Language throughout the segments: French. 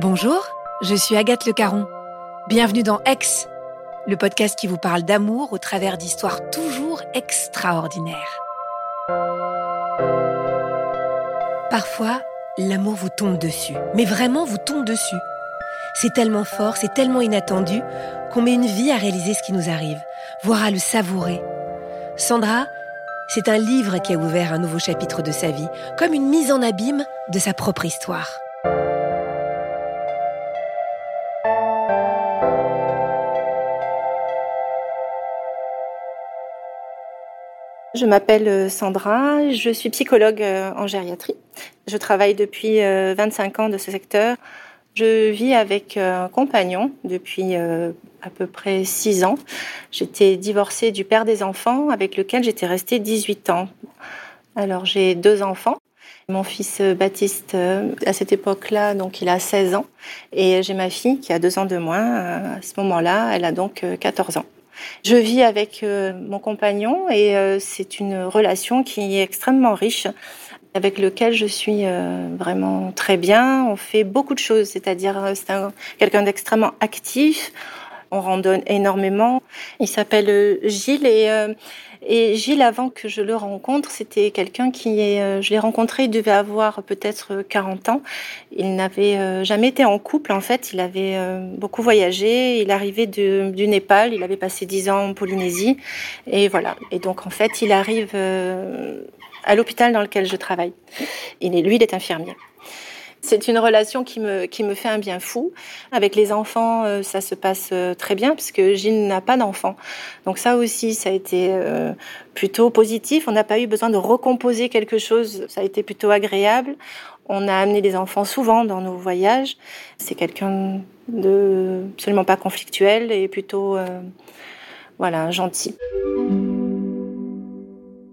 Bonjour, je suis Agathe Le Caron. Bienvenue dans Ex, le podcast qui vous parle d'amour au travers d'histoires toujours extraordinaires. Parfois, l'amour vous tombe dessus, mais vraiment vous tombe dessus. C'est tellement fort, c'est tellement inattendu qu'on met une vie à réaliser ce qui nous arrive, voire à le savourer. Sandra, c'est un livre qui a ouvert un nouveau chapitre de sa vie, comme une mise en abîme de sa propre histoire. Je m'appelle Sandra, je suis psychologue euh, en gériatrie. Je travaille depuis 25 ans de ce secteur. Je vis avec euh, un compagnon depuis euh, à peu près 6 ans. J'étais divorcée du père des enfants avec lequel j'étais restée 18 ans. Alors j'ai deux enfants. Mon fils Baptiste, à cette époque-là, donc il a 16 ans. Et j'ai ma fille qui a deux ans de moins. À ce moment-là, elle a donc 14 ans. Je vis avec mon compagnon et c'est une relation qui est extrêmement riche avec lequel je suis vraiment très bien. On fait beaucoup de choses, c'est-à-dire c'est quelqu'un d'extrêmement actif. On randonne énormément. Il s'appelle Gilles et et Gilles, avant que je le rencontre, c'était quelqu'un qui, est, je l'ai rencontré, il devait avoir peut-être 40 ans. Il n'avait jamais été en couple, en fait. Il avait beaucoup voyagé. Il arrivait du Népal. Il avait passé 10 ans en Polynésie. Et voilà. Et donc, en fait, il arrive à l'hôpital dans lequel je travaille. Il est, lui, il est infirmier. C'est une relation qui me, qui me fait un bien fou. Avec les enfants, euh, ça se passe euh, très bien puisque Gilles n'a pas d'enfants. Donc ça aussi, ça a été euh, plutôt positif. On n'a pas eu besoin de recomposer quelque chose. Ça a été plutôt agréable. On a amené les enfants souvent dans nos voyages. C'est quelqu'un de absolument pas conflictuel et plutôt, voilà, gentil.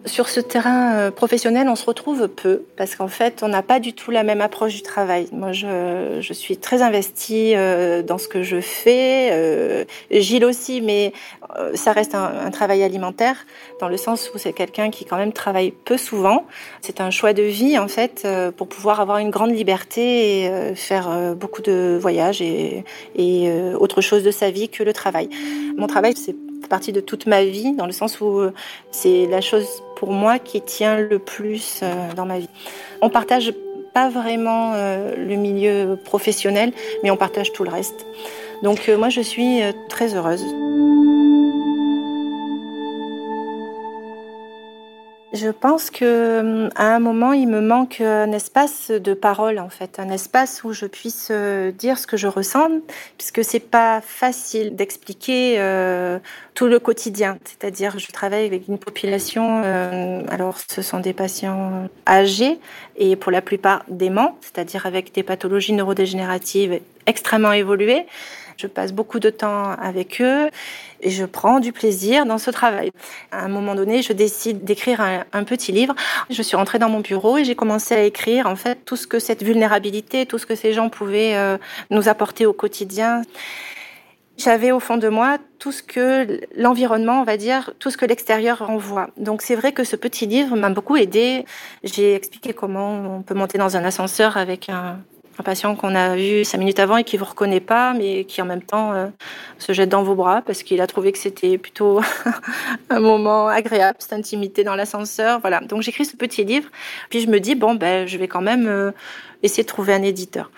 Sur ce terrain euh, professionnel, on se retrouve peu parce qu'en fait, on n'a pas du tout la même approche du travail. Moi, je, suis très investie euh, dans ce que je fais. Euh, Gilles aussi, mais ça reste un, travail alimentaire dans le sens où c'est quelqu'un qui quand même travaille peu souvent. C'est un choix de vie en fait pour pouvoir avoir une grande liberté et faire beaucoup de voyages et, et autre chose de sa vie que le travail. Mon travail, c'est partie de toute ma vie, dans le sens où c'est la chose pour moi qui tient le plus euh, dans ma vie. On partage pas vraiment euh, le milieu professionnel, mais on partage tout le reste. Donc moi, je suis très heureuse. Je pense que hum, à un moment, il me manque un espace de parole, en fait, un espace où je puisse euh, dire ce que je ressens, puisque c'est pas facile d'expliquer euh, tout le quotidien. C'est-à-dire, je travaille avec une population, euh, alors ce sont des patients âgés et pour la plupart déments, c'est-à-dire avec des pathologies neurodégénératives extrêmement évoluées. Je passe beaucoup de temps avec eux et je prends du plaisir dans ce travail. À un moment donné, je décide d'écrire un, petit livre. Je suis rentrée dans mon bureau et j'ai commencé à écrire en fait tout ce que cette vulnérabilité, tout ce que ces gens pouvaient euh, nous apporter au quotidien. J'avais au fond de moi tout ce que l'environnement, on va dire, tout ce que l'extérieur renvoie. Donc c'est vrai que ce petit livre m'a beaucoup aidé. J'ai expliqué comment on peut monter dans un ascenseur avec un, un patient qu'on a vu cinq minutes avant et qui vous reconnaît pas, mais qui en même temps euh, se jette dans vos bras parce qu'il a trouvé que c'était plutôt un moment agréable, cette intimité dans l'ascenseur. Voilà. Donc j'écris ce petit livre, puis je me dis bon ben je vais quand même euh, essayer de trouver un éditeur.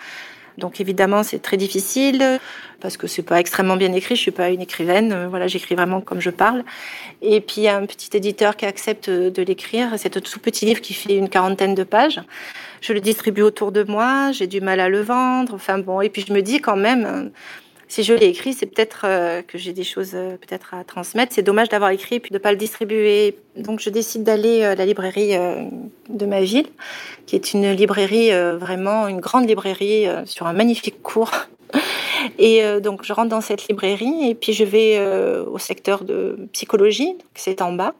Donc évidemment, c'est très difficile parce que c'est pas extrêmement bien écrit. Je suis pas une écrivaine. Euh, voilà, j'écris vraiment comme je parle. Et puis un petit éditeur qui accepte de l'écrire. C'est un tout petit livre qui fait une quarantaine de pages. Je le distribue autour de moi. J'ai du mal à le vendre. Enfin bon. Et puis je me dis quand même si je l'ai écrit, c'est peut-être euh, que j'ai des choses euh, peut-être à transmettre. C'est dommage d'avoir écrit et puis de ne pas le distribuer. Donc je décide d'aller à la librairie de ma ville, qui est une librairie vraiment une grande librairie sur un magnifique cours. Et donc je rentre dans cette librairie et puis je vais au secteur de psychologie, c'est en bas.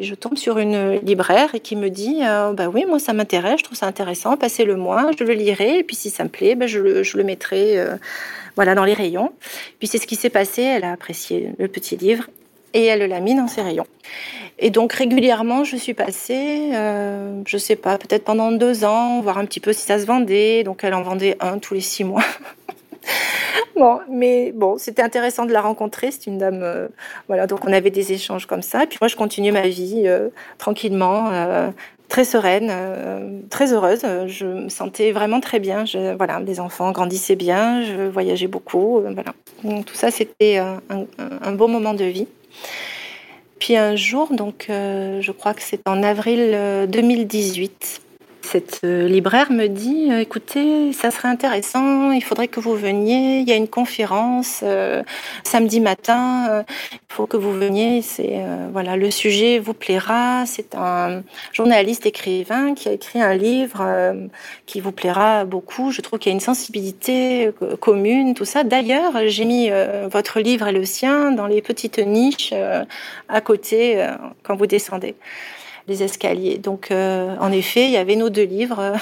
Je tombe sur une libraire et qui me dit bah oui moi ça m'intéresse, je trouve ça intéressant, passez le moi, je le lirai et puis si ça me plaît, bah, je, le, mettrai voilà, dans les rayons. Puis c'est ce qui s'est passé. Elle a apprécié le petit livre et elle l'a mis dans ses rayons. Et donc régulièrement, je suis passée, euh, je sais pas, peut-être pendant deux ans, voir un petit peu si ça se vendait. Donc elle en vendait un tous les six mois. bon, mais bon, c'était intéressant de la rencontrer. C'est une dame, euh, voilà. Donc on avait des échanges comme ça. Et puis moi, je continuais ma vie euh, tranquillement. Euh, très sereine, très heureuse. Je me sentais vraiment très bien. Je, voilà, les enfants grandissaient bien, je voyageais beaucoup. Voilà. Donc, tout ça, c'était un, un, beau moment de vie. Puis un jour, donc, je crois que c'est en avril 2018, cette euh, libraire me dit euh, écoutez, ça serait intéressant, il faudrait que vous veniez, il y a une conférence euh, samedi matin, il faut que vous veniez, c'est voilà, le sujet vous plaira, c'est un journaliste écrivain qui a écrit un livre qui vous plaira beaucoup, je trouve qu'il y a une sensibilité commune, tout ça. D'ailleurs, j'ai mis votre livre et le sien dans les petites niches à côté quand vous descendez les escaliers. Donc, euh, en effet, il y avait nos deux livres.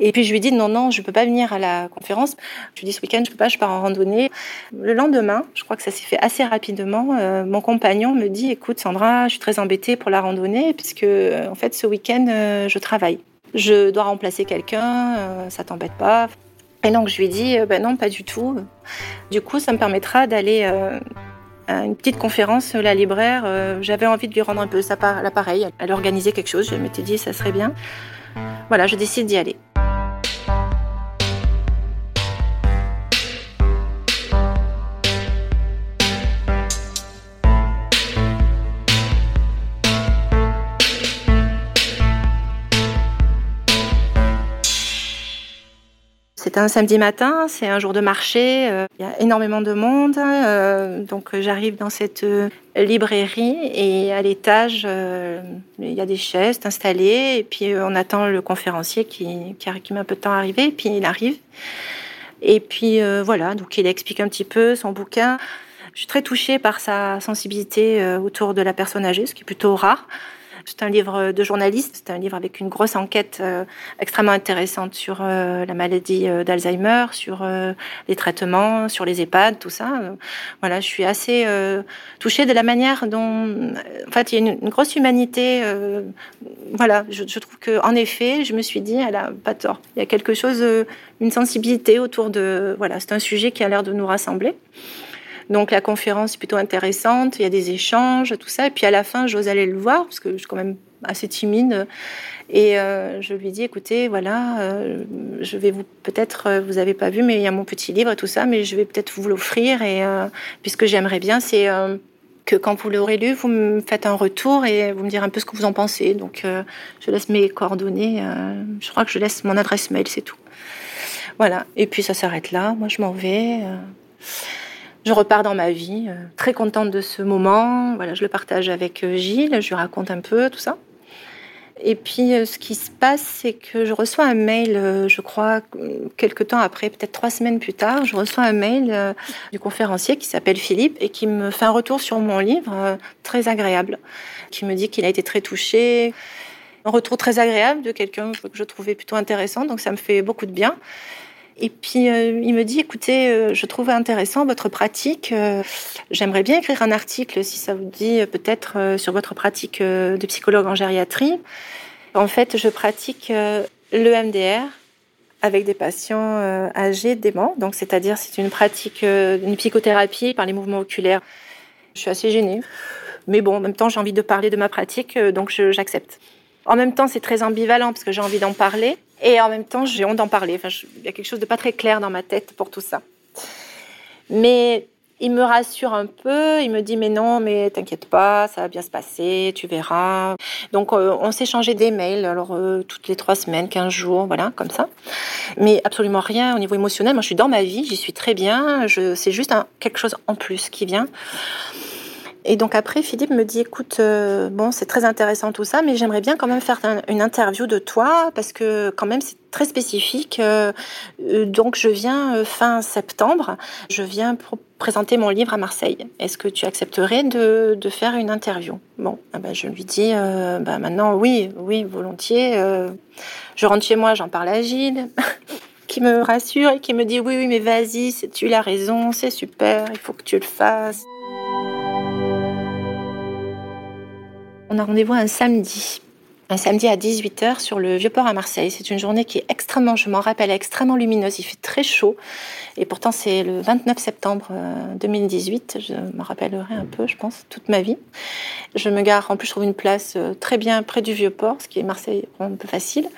Et puis je lui dis non, non, je peux pas venir à la conférence. Je lui dis ce week-end, je peux pas, je pars en randonnée. Le lendemain, je crois que ça s'est fait assez rapidement. Euh, mon compagnon me dit écoute Sandra, je suis très embêtée pour la randonnée puisque en fait ce week-end euh, je travaille. Je dois remplacer quelqu'un, ça t'embête pas Et donc je lui dis ben non, pas du tout. Du coup, ça me permettra d'aller une petite conférence, la libraire, euh, j'avais envie de lui rendre un peu l'appareil. Elle organisait quelque chose, je m'étais dit ça serait bien. Voilà, je décide d'y aller. C'est un samedi matin, c'est un jour de marché, euh, il y a énormément de monde. Euh, donc j'arrive dans cette euh, librairie et à l'étage, il y a des chaises installées et puis on attend le conférencier qui, qui, met un peu de temps à arriver puis il arrive. Et puis voilà, donc il explique un petit peu son bouquin. Je suis très touchée par sa sensibilité autour de la personne âgée, ce qui est plutôt rare. C'est un livre de journaliste, c'est un livre avec une grosse enquête euh, extrêmement intéressante sur euh, la maladie euh, d'Alzheimer, sur les traitements, sur les EHPAD, tout ça. Voilà, je suis assez touchée de la manière dont, en fait, il y a une, grosse humanité. voilà, je, je trouve que, en effet, je me suis dit, elle a pas tort. Il y a quelque chose, une sensibilité autour de, voilà, c'est un sujet qui a l'air de nous rassembler. Donc la conférence est plutôt intéressante, il y a des échanges, tout ça. Et puis à la fin, j'ose aller le voir parce que je suis quand même assez timide. Et euh, je lui dis, écoutez, voilà, euh, je vais vous peut-être, euh, vous avez pas vu, mais il y a mon petit livre, tout ça, mais je vais peut-être vous l'offrir. Et puisque j'aimerais bien, c'est que quand vous l'aurez lu, vous me faites un retour et vous me direz un peu ce que vous en pensez. Donc je laisse mes coordonnées. je crois que je laisse mon adresse mail, c'est tout. Voilà. Et puis ça s'arrête là. Moi, je m'en vais. Je repars dans ma vie, euh, très contente de ce moment. Voilà, je le partage avec euh, Gilles, je lui raconte un peu tout ça. Et puis, euh, ce qui se passe, c'est que je reçois un mail, je crois, quelques temps après, peut-être trois semaines plus tard, je reçois un mail du conférencier qui s'appelle Philippe et qui me fait un retour sur mon livre très agréable, qui me dit qu'il a été très touché. Un retour très agréable de quelqu'un que je trouvais plutôt intéressant, donc ça me fait beaucoup de bien. Et puis euh, il me dit, écoutez, euh, je trouve intéressant votre pratique. Euh, j'aimerais bien écrire un article, si ça vous dit, peut-être sur votre pratique de psychologue en gériatrie. En fait, je pratique l'EMDR avec des patients âgés déments. Donc, c'est-à-dire, c'est une pratique, une psychothérapie par les mouvements oculaires. Je suis assez gênée. Mais bon, en même temps, j'ai envie de parler de ma pratique, donc j'accepte. En même temps, c'est très ambivalent parce que j'ai envie d'en parler. Et en même temps, j'ai honte d'en parler. Il y a quelque chose de pas très clair dans ma tête pour tout ça. Mais il me rassure un peu, il me dit mais non, mais t'inquiète pas, ça va bien se passer, tu verras. Donc euh, on s'est changé des mails, alors euh, toutes les trois semaines, quinze jours, voilà, comme ça. Mais absolument rien au niveau émotionnel. Moi, je suis dans ma vie, j'y suis très bien. C'est juste quelque chose en plus qui vient. Et donc après, Philippe me dit, écoute, euh, bon, c'est très intéressant tout ça, mais j'aimerais bien quand même faire une interview de toi parce que quand même c'est très spécifique. Euh, euh, donc je viens fin septembre, je viens pour présenter mon livre à Marseille. Est-ce que tu accepterais de, faire une interview? Bon, ah ben, je lui dis, ben maintenant oui, oui, volontiers. je rentre chez moi, j'en parle à Gilles. qui me rassure et qui me dit oui oui mais vas-y tu as raison c'est super il faut que tu le fasses On a rendez-vous un samedi. Un samedi à 18h sur le Vieux-Port à Marseille. C'est une journée qui est extrêmement, je m'en rappelle, extrêmement lumineuse. Il fait très chaud. Et pourtant, c'est le 29 septembre 2018. Euh, je me rappellerai un peu, je pense, toute ma vie. Je me gare, en plus, je trouve une place euh, très bien près du Vieux-Port, ce qui est Marseille un peu facile.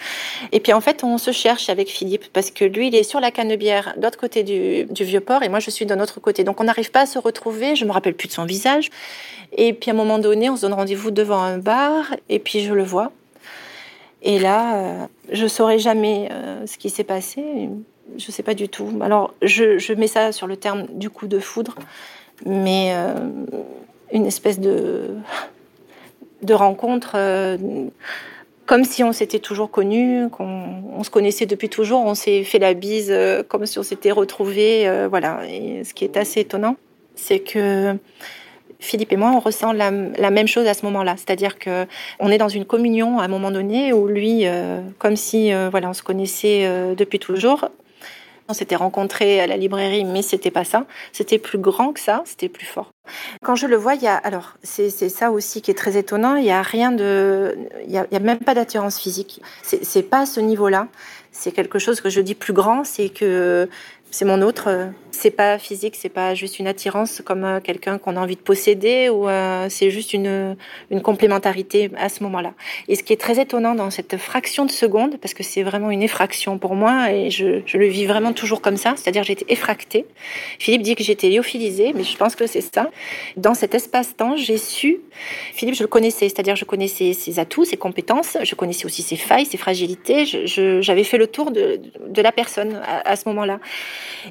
Et puis, en fait, on se cherche avec Philippe parce que lui, il est sur la Canebière, de l'autre côté du, Vieux-Port, et moi, je suis de l'autre côté. Donc, on n'arrive pas à se retrouver. Je me rappelle plus de son visage. Et puis à un moment donné, on se donne rendez-vous devant un bar et puis je le vois. Et là, euh, je saurais jamais euh, ce qui s'est passé. Je sais pas du tout. Alors, je, mets ça sur le terme du coup de foudre, mais euh, une espèce de, de rencontre comme si on s'était toujours connus, qu'on se connaissait depuis toujours, on s'est fait la bise comme si on s'était retrouvés. voilà. Et ce qui est assez étonnant, c'est que Philippe et moi, on ressent la, même chose à ce moment-là. C'est-à-dire que on est dans une communion à un moment donné où lui, euh, comme si euh, voilà, on se connaissait euh, depuis toujours. On s'était rencontrés à la librairie, mais c'était pas ça. C'était plus grand que ça, c'était plus fort. Quand je le vois, il y a alors c'est ça aussi qui est très étonnant. Il y a rien de, il y a, a même pas d'attirance physique. C'est pas à ce niveau-là. C'est quelque chose que je dis plus grand, c'est que c'est mon autre. Euh, c'est pas physique, c'est pas juste une attirance comme euh, quelqu'un qu'on a envie de posséder ou euh, c'est juste une, complémentarité à ce moment-là. Et ce qui est très étonnant dans cette fraction de seconde, parce que c'est vraiment une effraction pour moi et je, le vis vraiment toujours comme ça, c'est-à-dire j'ai été effractée. Philippe dit que j'étais lyophilisée, mais je pense que c'est ça. Dans cet espace-temps, j'ai su, Philippe, je le connaissais, c'est-à-dire je connaissais ses atouts, ses compétences, je connaissais aussi ses failles, ses fragilités. J'avais fait le tour de, la personne à ce moment-là.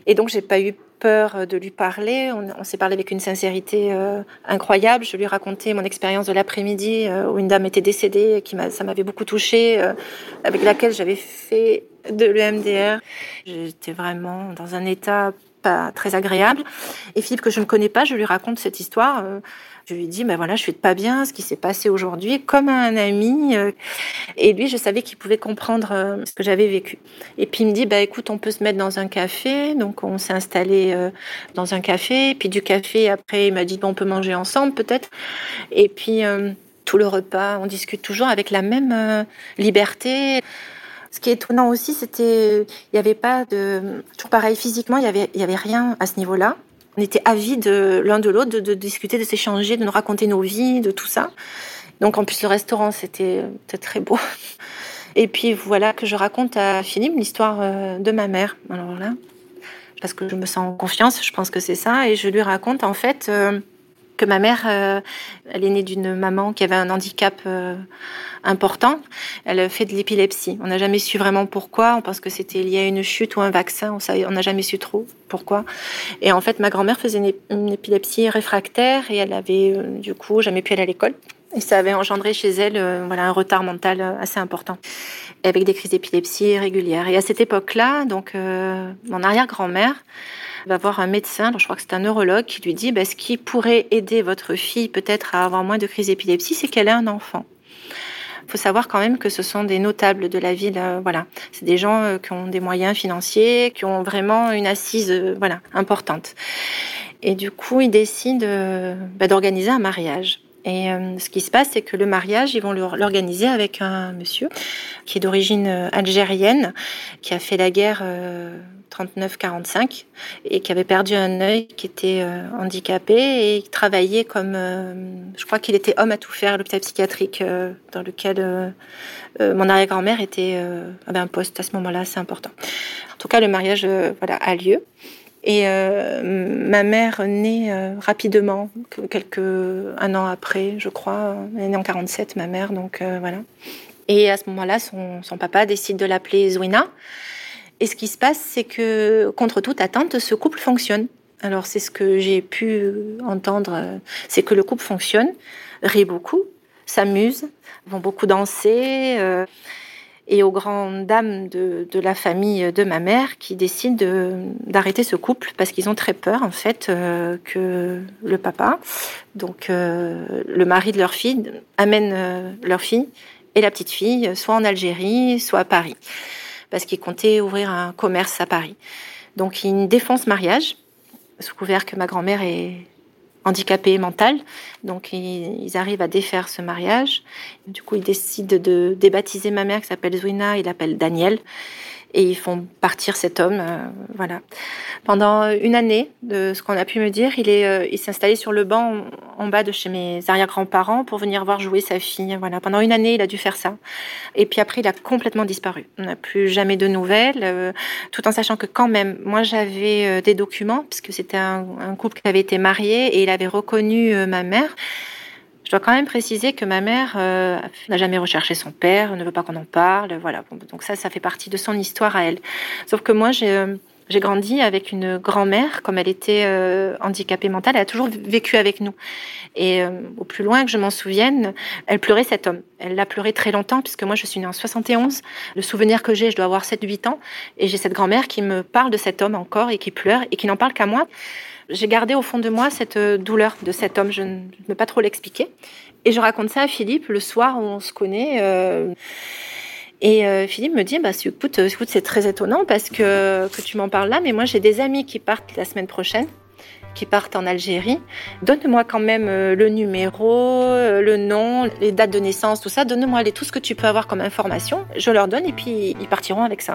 Et donc, j'ai pas eu peur de lui parler. On, s'est parlé avec une sincérité euh, incroyable. Je lui ai raconté mon expérience de l'après-midi euh, où une dame était décédée, qui ça m'avait beaucoup touchée, euh, avec laquelle j'avais fait de l'EMDR. J'étais vraiment dans un état pas très agréable. Et Philippe, que je ne connais pas, je lui raconte cette histoire. Je lui dis, ben voilà, je suis pas bien, ce qui s'est passé aujourd'hui, comme un ami. Euh. Et lui, je savais qu'il pouvait comprendre euh, ce que j'avais vécu. Et puis il me dit, bah écoute, on peut se mettre dans un café. Donc on s'est installé euh, dans un café. Puis du café, après, il m'a dit, bon, on peut manger ensemble peut-être. Et puis tout le repas, on discute toujours avec la même liberté. Ce qui est étonnant aussi, c'était, il n'y avait pas de, toujours pareil physiquement, il y avait, il y avait rien à ce niveau-là. On était avides l'un de l'autre de, discuter, de s'échanger, de nous raconter nos vies, de tout ça. Donc en plus le restaurant c'était très beau. Et puis voilà que je raconte à Philippe l'histoire euh, de ma mère. Alors là, parce que je me sens en confiance, je pense que c'est ça, et je lui raconte en fait euh, que ma mère, euh, elle est née d'une maman qui avait un handicap euh, important. Elle fait de l'épilepsie. On n'a jamais su vraiment pourquoi. On pense que c'était lié à une chute ou un vaccin. On n'a jamais su trop pourquoi. Et en fait, ma grand-mère faisait une, épilepsie réfractaire et elle avait euh, du coup jamais pu aller à l'école. Et ça avait engendré chez elle voilà, un retard mental assez important, avec des crises d'épilepsie régulières. Et à cette époque-là, donc mon arrière-grand-mère, va voir un médecin, je crois que c'est un neurologue, qui lui dit bah, ce qui pourrait aider votre fille peut-être à avoir moins de crises d'épilepsie, c'est qu'elle ait un enfant. Il faut savoir quand même que ce sont des notables de la ville. Euh, voilà, c'est des gens euh, qui ont des moyens financiers, qui ont vraiment une assise, euh, voilà, importante. Et du coup, ils décident bah, d'organiser un mariage. Et ce qui se passe, c'est que le mariage, ils vont l'organiser avec un monsieur qui est d'origine algérienne, qui a fait la guerre 39-45 et qui avait perdu un œil, qui était euh, handicapé et qui travaillait comme, euh, je crois qu'il était homme à tout faire, l'hôpital psychiatrique euh, dans lequel mon arrière-grand-mère était avait un poste à ce moment-là, c'est important. En tout cas, le mariage voilà a lieu. Et ma mère naît rapidement, quelques un an après, je crois. Elle est née en 47, ma mère, donc voilà. Et à ce moment-là, son, papa décide de l'appeler Zouina. Et ce qui se passe, c'est que contre toute attente, ce couple fonctionne. Alors c'est ce que j'ai pu entendre, c'est que le couple fonctionne, rit beaucoup, s'amuse, vont beaucoup danser. Euh, et aux grandes dames de, la famille de ma mère qui décident d'arrêter ce couple parce qu'ils ont très peur en fait euh, que le papa, donc euh, le mari de leur fille, amène leur fille et la petite fille soit en Algérie, soit à Paris parce qu'ils comptaient ouvrir un commerce à Paris. Donc défendent ce mariage sous couvert que ma grand-mère est handicapée mentale. Donc ils, arrivent à défaire ce mariage. Du coup, ils décident de débaptiser ma mère qui s'appelle Zouina, il l'appelle Daniel et ils font partir cet homme. Euh, voilà. Pendant une année, de ce qu'on a pu me dire, euh, il s'est installé sur le banc en, bas de chez mes arrière-grands-parents pour venir voir jouer sa fille. Voilà. Pendant une année, il a dû faire ça. Et puis après, il a complètement disparu. On n'a plus jamais de nouvelles, euh, tout en sachant que quand même, moi, j'avais des documents puisque c'était un, couple qui avait été marié et il avait reconnu ma mère. Dois quand même préciser que ma mère euh, n'a jamais recherché son père, ne veut pas qu'on en parle, voilà. donc ça, ça fait partie de son histoire à elle. Sauf que moi, j'ai euh, grandi avec une grand-mère, comme elle était euh, handicapée mentale, elle a toujours vécu avec nous. Et au plus loin que je m'en souvienne, elle pleurait cet homme. Elle l'a pleuré très longtemps, puisque moi je suis née en 71. Le souvenir que j'ai, je dois avoir 7-8 ans, et j'ai cette grand-mère qui me parle de cet homme encore et qui pleure et qui n'en parle qu'à moi j'ai gardé au fond de moi cette euh, douleur de cet homme. Je ne peux pas trop l'expliquer. Et je raconte ça à Philippe le soir où on se connaît. Euh, et euh, Philippe me dit, bah, écoute, écoute c'est très étonnant parce que, que tu m'en parles là, mais moi j'ai des amis qui partent la semaine prochaine, qui partent en Algérie. Donne-moi quand même le numéro, le nom, les dates de naissance, tout ça. Donne-moi tout ce que tu peux avoir comme information. Je leur donne et puis ils partiront avec ça.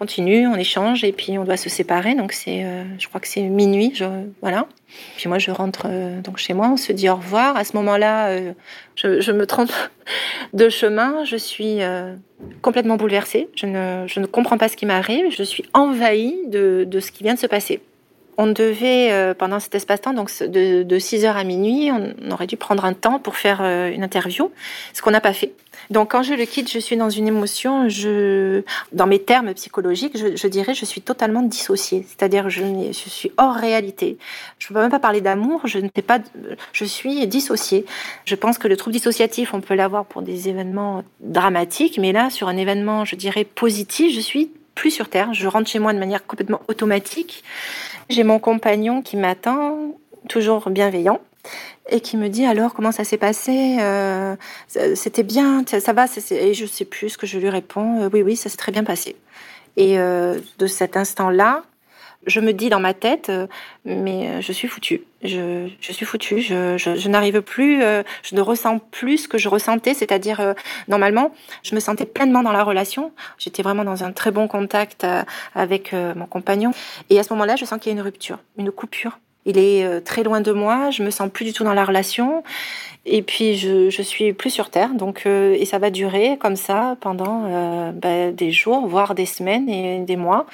Continue, on échange et puis on doit se séparer. Donc c'est, euh, je crois que c'est minuit, voilà. Puis moi je rentre euh, donc chez moi, on se dit au revoir. À ce moment-là, euh, je, me trompe de chemin, je suis complètement bouleversée. Je ne, je ne comprends pas ce qui m'arrive. Je suis envahie de, de ce qui vient de se passer. On devait, pendant cet espace-temps, donc de, de 6 heures à minuit, on aurait dû prendre un temps pour faire une interview, ce qu'on n'a pas fait. Donc quand je le quitte, je suis dans une émotion, je, dans mes termes psychologiques, je, je dirais je suis totalement dissociée. C'est-à-dire je, je suis hors réalité. Je ne peux même pas parler d'amour, je ne sais pas, je suis dissociée. Je pense que le trouble dissociatif, on peut l'avoir pour des événements dramatiques, mais là, sur un événement, je dirais positif, je suis plus sur Terre. Je rentre chez moi de manière complètement automatique. J'ai mon compagnon qui m'attend, toujours bienveillant et qui me dit alors comment ça s'est passé euh, C'était bien, ça va Et je sais plus ce que je lui réponds. Euh, oui, oui, ça s'est très bien passé. Et euh, de cet instant-là, je me dis dans ma tête, mais je suis foutue. Je, suis foutue. Je, je n'arrive plus, je ne ressens plus ce que je ressentais, c'est-à-dire normalement, je me sentais pleinement dans la relation. J'étais vraiment dans un très bon contact avec mon compagnon. Et à ce moment-là, je sens qu'il y a une rupture, une coupure il est euh, très loin de moi, je me sens plus du tout dans la relation, et puis je, je suis plus sur terre. Donc euh, et ça va durer comme ça pendant euh, bah, des jours, voire des semaines et des mois,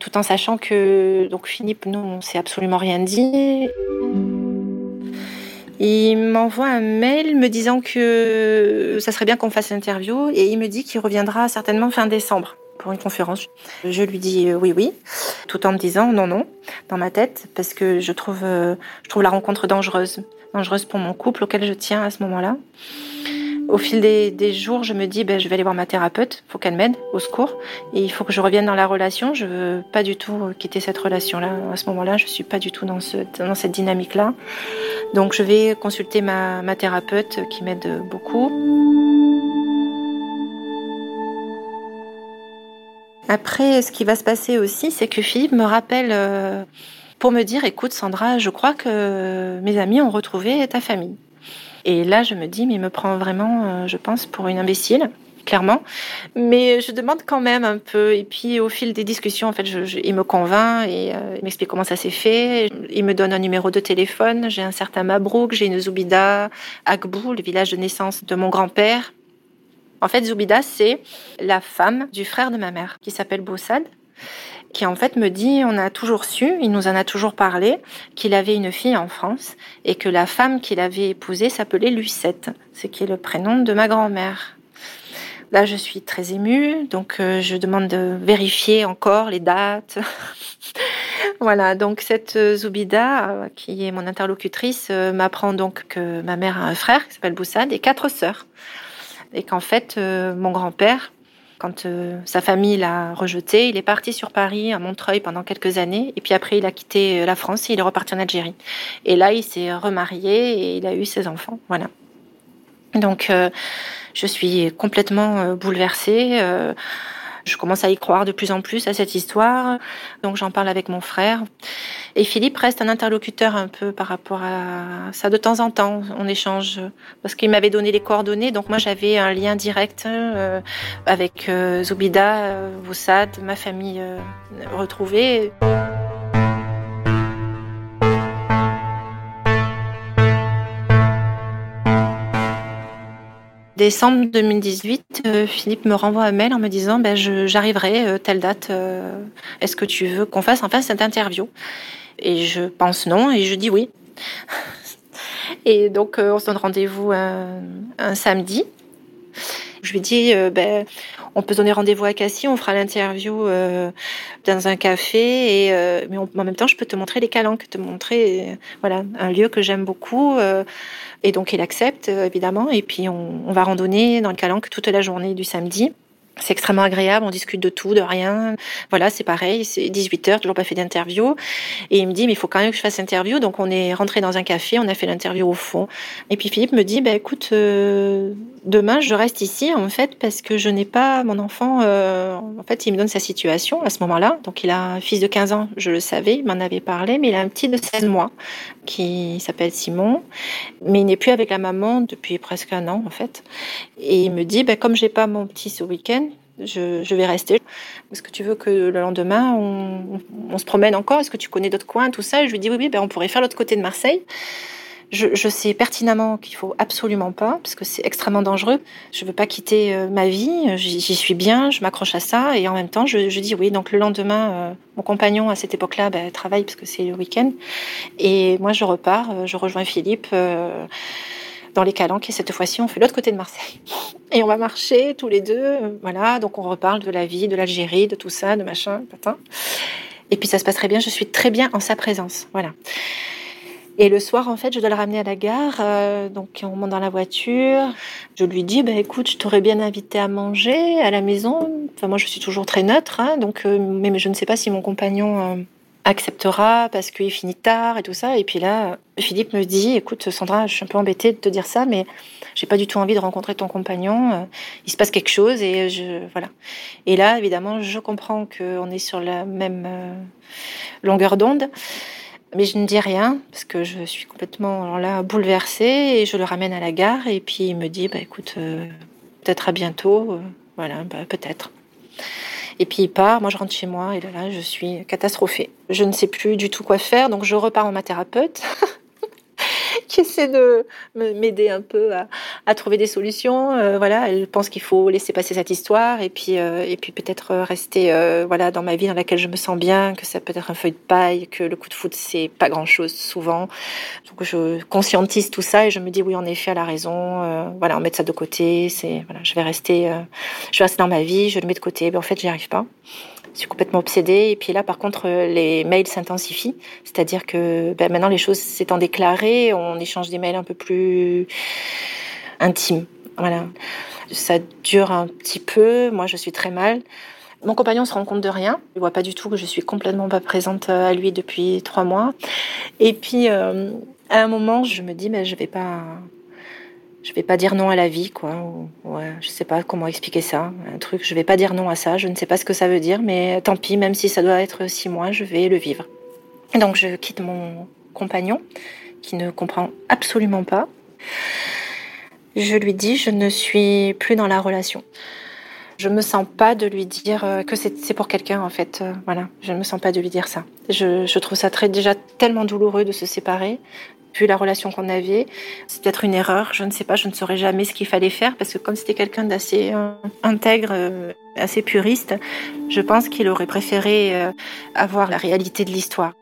tout en sachant que donc Philippe, nous, on s'est absolument rien dit. Il m'envoie un mail me disant que ça serait bien qu'on fasse l'interview et il me dit qu'il reviendra certainement fin décembre pour une conférence. Je lui dis euh, oui, oui, tout en me disant non, non, dans ma tête, parce que je trouve, euh, je trouve la rencontre dangereuse, dangereuse pour mon couple auquel je tiens à ce moment-là. Au fil des, jours, je me dis, ben, je vais aller voir ma thérapeute, faut qu'elle m'aide, au secours, et il faut que je revienne dans la relation. Je veux pas du tout quitter cette relation-là. À ce moment-là, je suis pas du tout dans, ce, dans cette dynamique-là. Donc, je vais consulter ma, ma thérapeute qui m'aide beaucoup. Après, ce qui va se passer aussi, c'est que Philippe me rappelle euh, pour me dire, écoute Sandra, je crois que mes amis ont retrouvé ta famille. Et là, je me dis, mais il me prend vraiment, euh, je pense, pour une imbécile clairement. Mais je demande quand même un peu. Et puis au fil des discussions, en fait, il me convainc et euh, il m'explique comment ça s'est fait. Il me donne un numéro de téléphone. J'ai un certain Mabrouk, j'ai une Zoubida Akbou, le village de naissance de mon grand-père. En fait, Zoubida, c'est la femme du frère de ma mère, qui s'appelle Boussad, qui en fait me dit, on a toujours su, il nous en a toujours parlé, qu'il avait une fille en France et que la femme qu'il avait épousée s'appelait Lucette, ce qui est le prénom de ma grand-mère. Là, je suis très émue, donc euh, je demande de vérifier encore les dates. voilà, donc cette euh, Zoubida, euh, qui est mon interlocutrice, m'apprend donc que ma mère a un frère qui s'appelle Boussad et quatre sœurs et qu'en fait, euh, mon grand-père, quand euh, sa famille l'a rejeté, il est parti sur Paris, à Montreuil, pendant quelques années. Et puis après, il a quitté euh, la France et il est reparti en Algérie. Et là, il s'est remarié et il a eu ses enfants. Voilà. Donc, je suis complètement bouleversée. Je commence à y croire de plus en plus à cette histoire. Donc j'en parle avec mon frère. Et Philippe reste un interlocuteur un peu par rapport à ça de temps en temps. On échange parce qu'il m'avait donné les coordonnées. Donc moi j'avais un lien direct euh, avec euh, Zoubida, euh, Voussad, ma famille retrouvée. Décembre 2018, euh, Philippe me renvoie un mail en me disant ben, j'arriverai euh, telle date. Euh, est-ce que tu veux qu'on fasse enfin cette interview? Et je pense non et je dis oui. et donc on se donne rendez-vous un, samedi. Je lui dis ben, on peut donner rendez-vous à Cassis, on fera l'interview dans un café et mais en même temps je peux te montrer les calanques, te montrer voilà un lieu que j'aime beaucoup. Et donc il accepte, euh, évidemment, et puis on, va randonner dans le Calanque toute la journée du samedi. C'est extrêmement agréable, on discute de tout, de rien. Voilà, c'est pareil, c'est 18 heures, toujours pas fait d'interview. Et il me dit, mais il faut quand même que je fasse interview. Donc on est rentré dans un café, on a fait l'interview au fond. Et puis Philippe me dit, bah, écoute, euh, demain je reste ici en fait parce que je n'ai pas mon enfant. Euh, en fait, il me donne sa situation à ce moment-là. Donc il a un fils de 15 ans, je le savais, il m'en avait parlé, mais il a un petit de 16 mois qui s'appelle Simon, mais il n'est plus avec la maman depuis presque un an en fait. Et il me dit, bah, comme j'ai pas mon petit ce week-end, je, vais rester. Est-ce que tu veux que le lendemain, on, se promène encore? Est-ce que tu connais d'autres coins, tout ça? Je lui dis, oui, oui, ben, on pourrait faire l'autre côté de Marseille. Je, sais pertinemment qu'il faut absolument pas, parce que c'est extrêmement dangereux. Je veux pas quitter euh, ma vie, j'y suis bien, je m'accroche à ça, et en même temps, je, dis oui. Donc le lendemain, euh, mon compagnon à cette époque-là ben, travaille parce que c'est le week-end, et moi je repars, euh, je rejoins Philippe dans les Calanques et cette fois-ci on fait l'autre côté de Marseille. Et on va marcher tous les deux, voilà, donc on reparle de la vie, de l'Algérie, de tout ça, de machin, patin. Et puis ça se passe très bien, je suis très bien en sa présence, voilà. Et le soir, en fait, je dois le ramener à la gare. Euh, donc, on monte dans la voiture. Je lui dis, bah, écoute, je t'aurais bien invité à manger à la maison. Enfin, moi, je suis toujours très neutre. Hein, donc, euh, mais, je ne sais pas si mon compagnon euh, acceptera parce qu'il finit tard et tout ça. Et puis là, Philippe me dit, écoute, Sandra, je suis un peu embêtée de te dire ça, mais j'ai pas du tout envie de rencontrer ton compagnon. Il se passe quelque chose et je, voilà. Et là, évidemment, je comprends qu'on est sur la même longueur d'onde. Mais je ne dis rien parce que je suis complètement là bouleversée et je le ramène à la gare et puis il me dit bah écoute euh, peut-être à bientôt euh, voilà bah, peut-être et puis il part moi je rentre chez moi et là je suis catastrophée je ne sais plus du tout quoi faire donc je repars en ma thérapeute qui essaie de m'aider un peu à, trouver des solutions. Euh, voilà, elle pense qu'il faut laisser passer cette histoire et puis euh, et puis peut-être rester euh, voilà dans ma vie dans laquelle je me sens bien, que ça peut être un feuille de paille, que le coup de foot c'est pas grand chose souvent. Donc je conscientise tout ça et je me dis oui en effet elle a raison. voilà, on met ça de côté. C'est voilà, je vais rester je vais rester dans ma vie, je le mets de côté. Mais en fait j'y arrive pas je suis complètement obsédée. Et puis là, par contre, les mails s'intensifient. C'est-à-dire que ben, maintenant, les choses s'étant déclarées, on échange des mails un peu plus intimes. Voilà. Ça dure un petit peu. Moi, je suis très mal. Mon compagnon se rend compte de rien. Il voit pas du tout que je suis complètement pas présente à lui depuis trois mois. Et puis, euh, à un moment, je me dis, mais je vais pas, je vais pas dire non à la vie, quoi. ouais, je sais pas comment expliquer ça. Un truc, je vais pas dire non à ça. Je ne sais pas ce que ça veut dire, mais tant pis, même si ça doit être six mois, je vais le vivre. Donc je quitte mon compagnon, qui ne comprend absolument pas. Je lui dis, je ne suis plus dans la relation. Je me sens pas de lui dire euh, que c'est pour quelqu'un en fait. Euh, voilà, je me sens pas de lui dire ça. Je, je trouve ça très déjà tellement douloureux de se séparer. La relation qu'on avait, c'est peut-être une erreur. Je ne sais pas, je ne saurais jamais ce qu'il fallait faire parce que comme c'était quelqu'un d'assez euh, intègre, assez puriste, je pense qu'il aurait préféré avoir la réalité de l'histoire.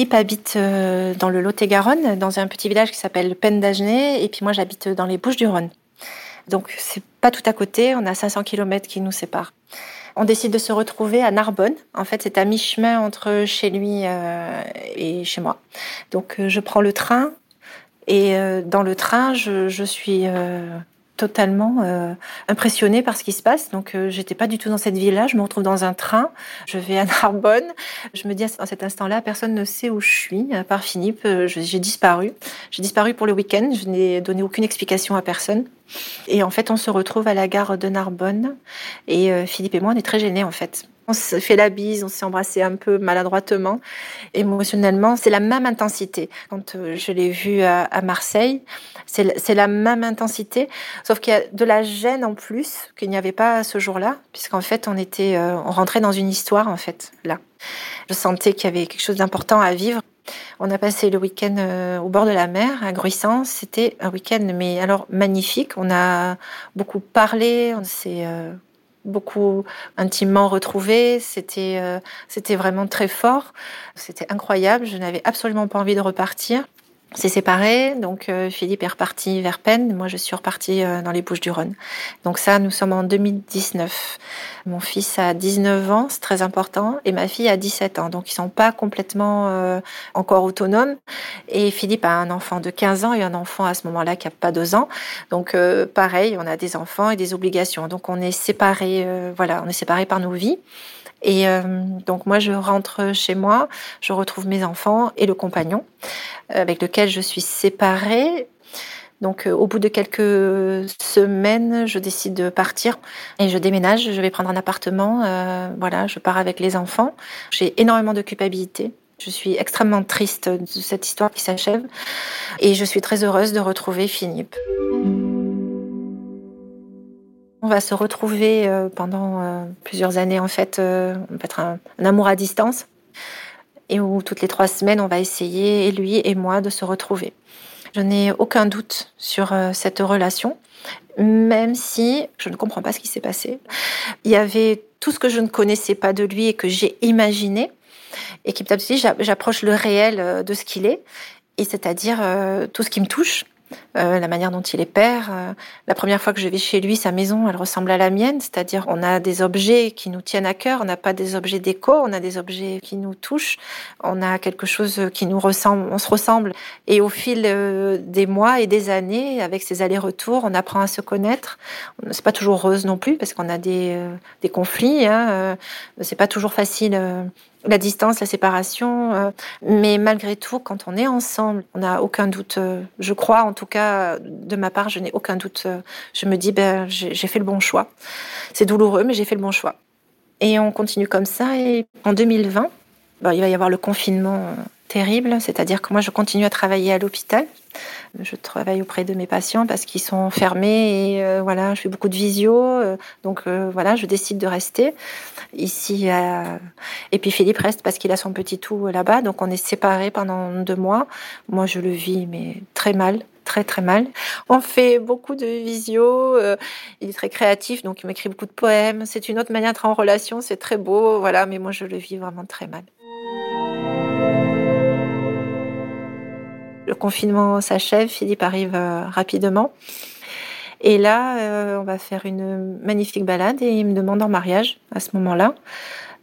Philippe habite euh, dans le Lot-et-Garonne, dans un petit village qui s'appelle Pen d'Agenais, et puis moi j'habite dans les Bouches-du-Rhône. Donc c'est pas tout à côté, on a 500 km qui nous séparent. On décide de se retrouver à Narbonne. En fait, c'est à mi-chemin entre chez lui euh, et chez moi. Donc euh, je prends le train et dans le train, je suis totalement euh, impressionnée par ce qui se passe. Donc, euh, j'étais pas du tout dans cette ville-là. Je me retrouve dans un train. Je vais à Narbonne. Je me dis à cet instant-là, personne ne sait où je suis, à part Philippe. Euh, j'ai disparu. J'ai disparu pour le week-end. Je n'ai donné aucune explication à personne. Et en fait, on se retrouve à la gare de Narbonne. Et Philippe et moi, on est très gênés, en fait. On se fait la bise, on s'est embrassé un peu maladroitement. Émotionnellement, c'est la même intensité. Quand euh, je l'ai vu à, Marseille, c'est la même intensité, sauf qu'il y a de la gêne en plus qu'il n'y avait pas ce jour-là, puisqu'en fait, on était, euh, on rentrait dans une histoire en fait là. Je sentais qu'il y avait quelque chose d'important à vivre. On a passé le week-end euh, au bord de la mer, à Gruissant. C'était un week-end, mais alors magnifique. On a beaucoup parlé, on s'est beaucoup intimement retrouvés. C'était euh, c'était vraiment très fort. C'était incroyable. Je n'avais absolument pas envie de repartir s'est séparé, donc euh, Philippe est reparti vers Penn, moi je suis repartie euh, dans les Bouches du Rhône. Donc ça, nous sommes en 2019. Mon fils a 19 ans, c'est très important, et ma fille a 17 ans, donc ils sont pas complètement euh, encore autonomes. Et Philippe a un enfant de 15 ans et un enfant à ce moment-là qui a pas deux ans. Donc pareil, on a des enfants et des obligations. Donc on est séparés, voilà, on est séparés par nos vies. Et euh, donc moi, je rentre chez moi, je retrouve mes enfants et le compagnon euh, avec lequel je suis séparée. Donc euh, au bout de quelques semaines, je décide de partir et je déménage. Je vais prendre un appartement. voilà, je pars avec les enfants. J'ai énormément de culpabilité. Je suis extrêmement triste de cette histoire qui s'achève et je suis très heureuse de retrouver Philippe. On va se retrouver euh, pendant euh, plusieurs années, en fait, euh, on peut être un, amour à distance, et où toutes les trois semaines, on va essayer, lui et moi, de se retrouver. Je n'ai aucun doute sur cette relation, même si je ne comprends pas ce qui s'est passé. Il y avait tout ce que je ne connaissais pas de lui et que j'ai imaginé, et qui petit à petit, j'approche le réel de ce qu'il est, et c'est-à-dire tout ce qui me touche, euh, la manière dont il est père. Euh, la première fois que je vais chez lui, sa maison, elle ressemble à la mienne, c'est-à-dire on a des objets qui nous tiennent à cœur, on n'a pas des objets déco, on a des objets qui nous touchent, on a quelque chose qui nous ressemble, on se ressemble. Et au fil euh, des mois et des années, avec ces allers-retours, on apprend à se connaître. C'est pas toujours heureuse non plus parce qu'on a des, des conflits. Hein, c'est pas toujours facile la distance, la séparation. Euh, mais malgré tout, quand on est ensemble, on n'a aucun doute. Euh, je crois, en tout cas, de ma part, je n'ai aucun doute. Euh, je me dis, ben, j'ai fait le bon choix. C'est douloureux, mais j'ai fait le bon choix. Et on continue comme ça. Et en 2020, ben, il va y avoir le confinement terrible, c'est-à-dire que moi, je continue à travailler à l'hôpital. Je travaille auprès de mes patients parce qu'ils sont fermés et euh, voilà, je fais beaucoup de visio. Euh, donc euh, voilà, je décide de rester ici. Et puis Philippe reste parce qu'il a son petit tout là-bas. Donc on est séparés pendant deux mois. Moi, je le vis, mais très mal très très mal. On fait beaucoup de visio, il est très créatif, donc il m'écrit beaucoup de poèmes. C'est une autre manière d'être en relation, c'est très beau, voilà, mais moi je le vis vraiment très mal. Le confinement s'achève, Philippe arrive euh, rapidement. Et là, euh, on va faire une magnifique balade et il me demande en mariage à ce moment-là.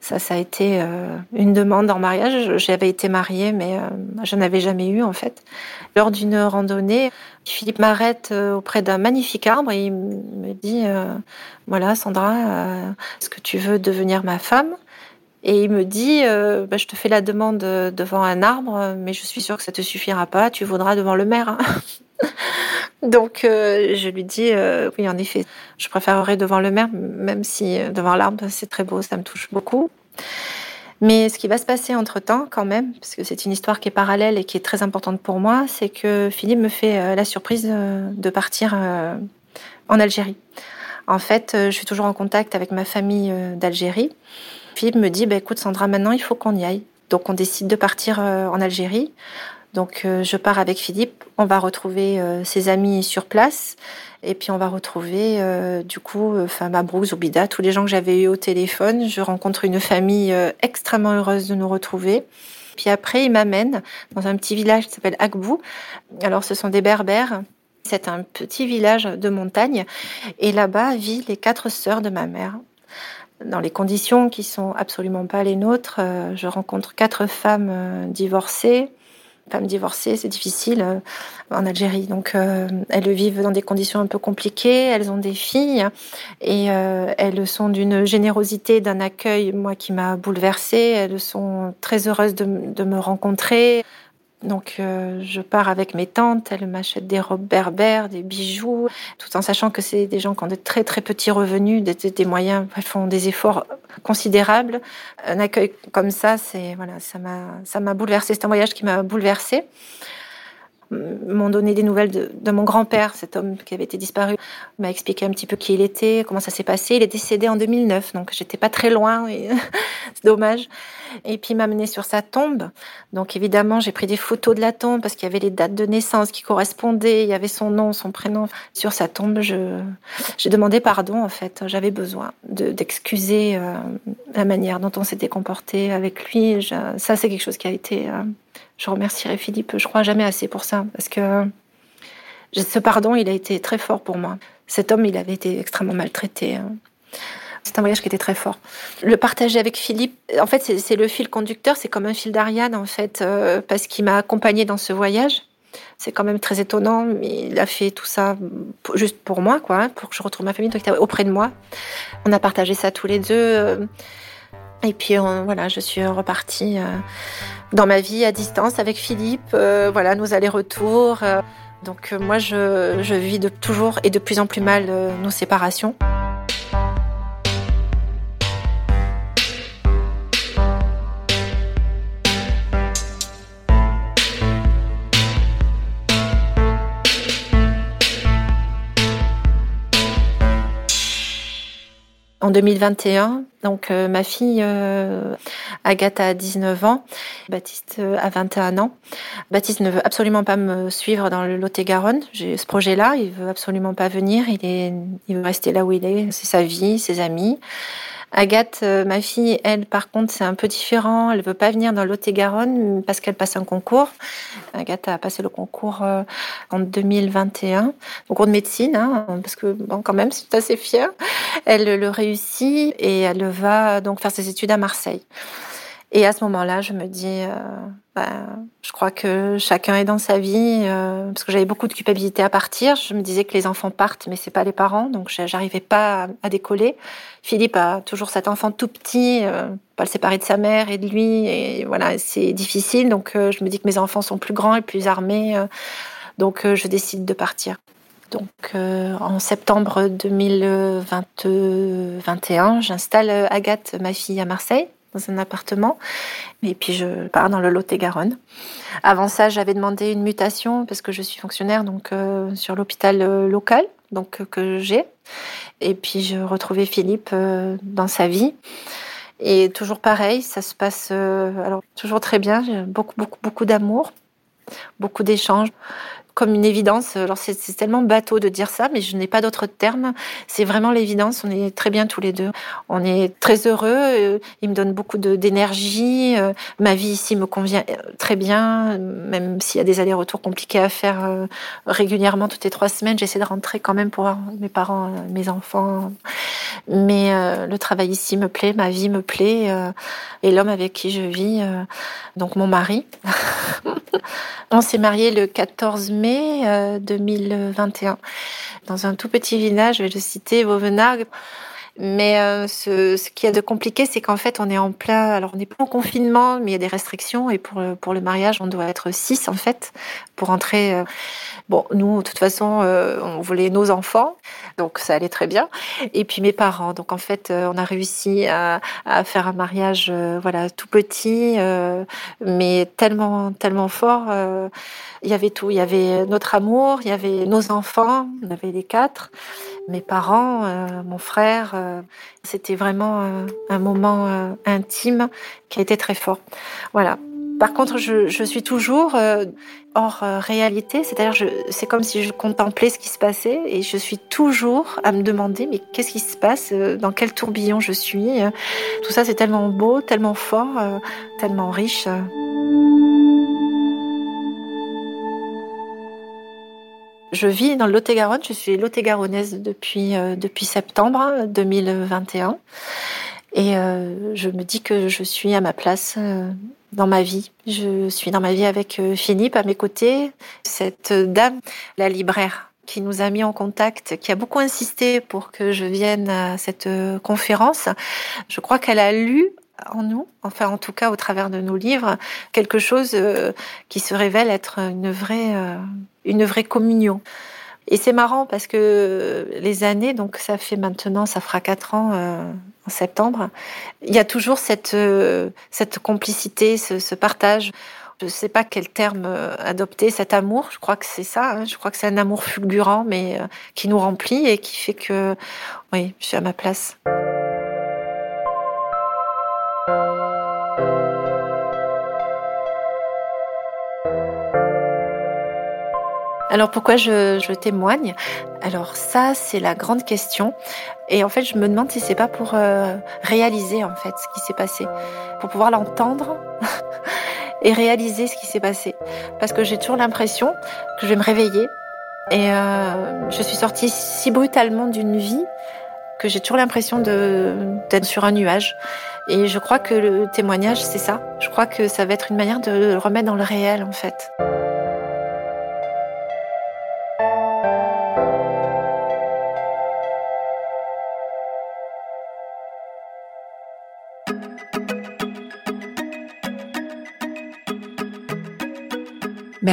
Ça, ça a été euh, une demande en mariage. J'avais été mariée, mais je n'avais jamais eu en fait. Lors d'une randonnée, Philippe m'arrête auprès d'un magnifique arbre et il me dit Voilà, Sandra, est-ce que tu veux devenir ma femme? Et il me dit, euh, bah, je te fais la demande devant un arbre, mais je suis sûre que ça te suffira pas, tu voudras devant le maire. Hein. Donc je lui dis oui en effet, je préférerais devant le mer, même si devant l'arbre c'est très beau, ça me touche beaucoup. Mais ce qui va se passer entre temps, quand même, parce que c'est une histoire qui est parallèle et qui est très importante pour moi, c'est que Philippe me fait la surprise de partir en Algérie. En fait, je suis toujours en contact avec ma famille d'Algérie. Philippe me dit bah, écoute, Sandra, maintenant il faut qu'on y aille. Donc on décide de partir en Algérie. Donc euh, je pars avec Philippe, on va retrouver euh, ses amis sur place et puis on va retrouver euh, du coup enfin Mabrouk, Zoubida, tous les gens que j'avais eu au téléphone. Je rencontre une famille extrêmement heureuse de nous retrouver. Puis après, il m'amène dans un petit village qui s'appelle Akbou. Alors ce sont des berbères. C'est un petit village de montagne et là-bas vivent les quatre sœurs de ma mère dans les conditions qui sont absolument pas les nôtres. Je rencontre quatre femmes divorcées, femmes divorcées, c'est difficile euh, en Algérie. Donc, euh, elles vivent dans des conditions un peu compliquées. Elles ont des filles et euh, elles sont d'une générosité, d'un accueil, moi, qui m'a bouleversée. Elles sont très heureuses de me rencontrer. Donc euh, je pars avec mes tantes, elles m'achètent des robes berbères, des bijoux, tout en sachant que c'est des gens qui ont de très très petits revenus, des, moyens, elles font des efforts considérables. Un accueil comme ça, c'est voilà, ça m'a ça m'a bouleversé. C'est un voyage qui m'a bouleversé m'ont donné des nouvelles de, mon grand-père, cet homme qui avait été disparu, m'a expliqué un petit peu qui il était, comment ça s'est passé. Il est décédé en 2009, donc j'étais pas très loin, c'est dommage. Et puis il m'a mené sur sa tombe. Donc évidemment, j'ai pris des photos de la tombe parce qu'il y avait les dates de naissance qui correspondaient, il y avait son nom, son prénom sur sa tombe. Je j'ai demandé pardon en fait. J'avais besoin d'excuser euh, la manière dont on s'était comporté avec lui. ça c'est quelque chose qui a été euh, je remercierai Philippe, je crois jamais assez pour ça, parce que ce pardon, il a été très fort pour moi. Cet homme, il avait été extrêmement maltraité. Hein. C'est un voyage qui était très fort. Le partager avec Philippe, en fait, c'est le fil conducteur, c'est comme un fil d'Ariane, en fait, euh, parce qu'il m'a accompagné dans ce voyage. C'est quand même très étonnant, il a fait tout ça juste pour moi, quoi, hein, pour que je retrouve ma famille, donc il était auprès de moi. On a partagé ça tous les deux. Et puis voilà, je suis repartie euh, dans ma vie à distance avec Philippe. Euh, voilà, nos allers-retours. Euh. donc moi, je, je, vis toujours et de plus en plus mal nos séparations. En 2021. Donc euh, ma fille euh, Agathe a 19 ans, Baptiste euh, a 21 ans. Baptiste ne veut absolument pas me suivre dans le Lot-et-Garonne. J'ai ce projet-là, il veut absolument pas venir, il est il veut rester là où il est, c'est sa vie, ses amis. Agathe, euh, ma fille, elle, par contre, c'est un peu différent. Elle veut pas venir dans Lot-et-Garonne parce qu'elle passe un concours. Agathe a passé le concours euh, en 2021, concours de médecine, hein, parce que bon, quand même, c'est assez fière. Elle le réussit et elle va donc faire ses études à Marseille. Et à ce moment-là, je me dis, euh, bah, je crois que chacun est dans sa vie, euh, parce que j'avais beaucoup de culpabilité à partir. Je me disais que les enfants partent, mais c'est pas les parents, donc j'arrivais pas à, décoller. Philippe a toujours cet enfant tout petit, euh, pas le séparer de sa mère et de lui, et voilà, c'est difficile. Donc je me dis que mes enfants sont plus grands et plus armés, donc je décide de partir. Donc en septembre 2021, j'installe Agathe, ma fille, à Marseille dans un appartement. Et puis je pars dans le Lot-et-Garonne. Avant ça, j'avais demandé une mutation parce que je suis fonctionnaire donc euh, sur l'hôpital euh, local donc euh, que j'ai. Et puis je retrouvais Philippe dans sa vie. Et toujours pareil, ça se passe alors toujours très bien. Beaucoup beaucoup beaucoup d'amour, beaucoup d'échanges comme une évidence. Alors c'est tellement bateau de dire ça, mais je n'ai pas d'autre terme. C'est vraiment l'évidence. On est très bien tous les deux. On est très heureux. Euh, il me donne beaucoup d'énergie. Euh, ma vie ici me convient euh, très bien, même s'il y a des allers-retours compliqués à faire régulièrement toutes les trois semaines. J'essaie de rentrer quand même pour voir mes parents, mes enfants. Mais le travail ici me plaît, ma vie me plaît, et l'homme avec qui je vis, donc mon mari. On s'est marié le 14 mai 2021 euh, dans un tout petit village, je vais le citer, Vauvenargues. Mais euh, ce, ce qui est de compliqué, c'est qu'en fait, on est en plein. Alors, on n'est pas en confinement, mais il y a des restrictions. Et pour le, pour le mariage, on doit être six, en fait, pour entrer. Euh, bon, nous, de toute façon, euh, on voulait nos enfants. Donc, ça allait très bien. Et puis, mes parents. Donc, en fait, on a réussi à, à faire un mariage, voilà, tout petit, mais tellement, tellement fort. il y avait tout. Il y avait notre amour, il y avait nos enfants. On avait les quatre mes parents, euh, mon frère. Euh, c'était vraiment euh, un moment intime qui a été très fort. Voilà. Par contre, je, je suis toujours hors réalité, c'est-à-dire c'est comme si je contemplais ce qui se passait et je suis toujours à me demander mais qu'est-ce qui se passe, dans quel tourbillon je suis. Tout ça c'est tellement beau, tellement fort, tellement riche. Je vis dans le Lot-et-Garonne. Je suis lot-et-garonnaise depuis, euh, depuis septembre 2021. Et euh, je me dis que je suis à ma place euh, dans ma vie. Je suis dans ma vie avec Philippe à mes côtés, cette dame, la libraire qui nous a mis en contact, qui a beaucoup insisté pour que je vienne à cette conférence. Je crois qu'elle a lu en nous, enfin en tout cas au travers de nos livres, quelque chose euh, qui se révèle être une vraie, euh, une vraie communion. Et c'est marrant parce que les années, donc ça fait maintenant, ça fera quatre ans euh, en septembre, il y a toujours cette, cette complicité, ce, partage. Je ne sais pas quel terme adopter, cet amour, je crois que c'est ça, hein. je crois que c'est un amour fulgurant, mais qui nous remplit et qui fait que, oui, je suis à ma place. Alors pourquoi je, témoigne? Alors ça, c'est la grande question. Et en fait, je me demande si c'est pas pour euh, réaliser en fait ce qui s'est passé, pour pouvoir l'entendre et réaliser ce qui s'est passé. Parce que j'ai toujours l'impression que je vais me réveiller et euh, je suis sortie si brutalement d'une vie que j'ai toujours l'impression d'être sur un nuage. Et je crois que le témoignage, c'est ça. Je crois que ça va être une manière de le remettre dans le réel en fait.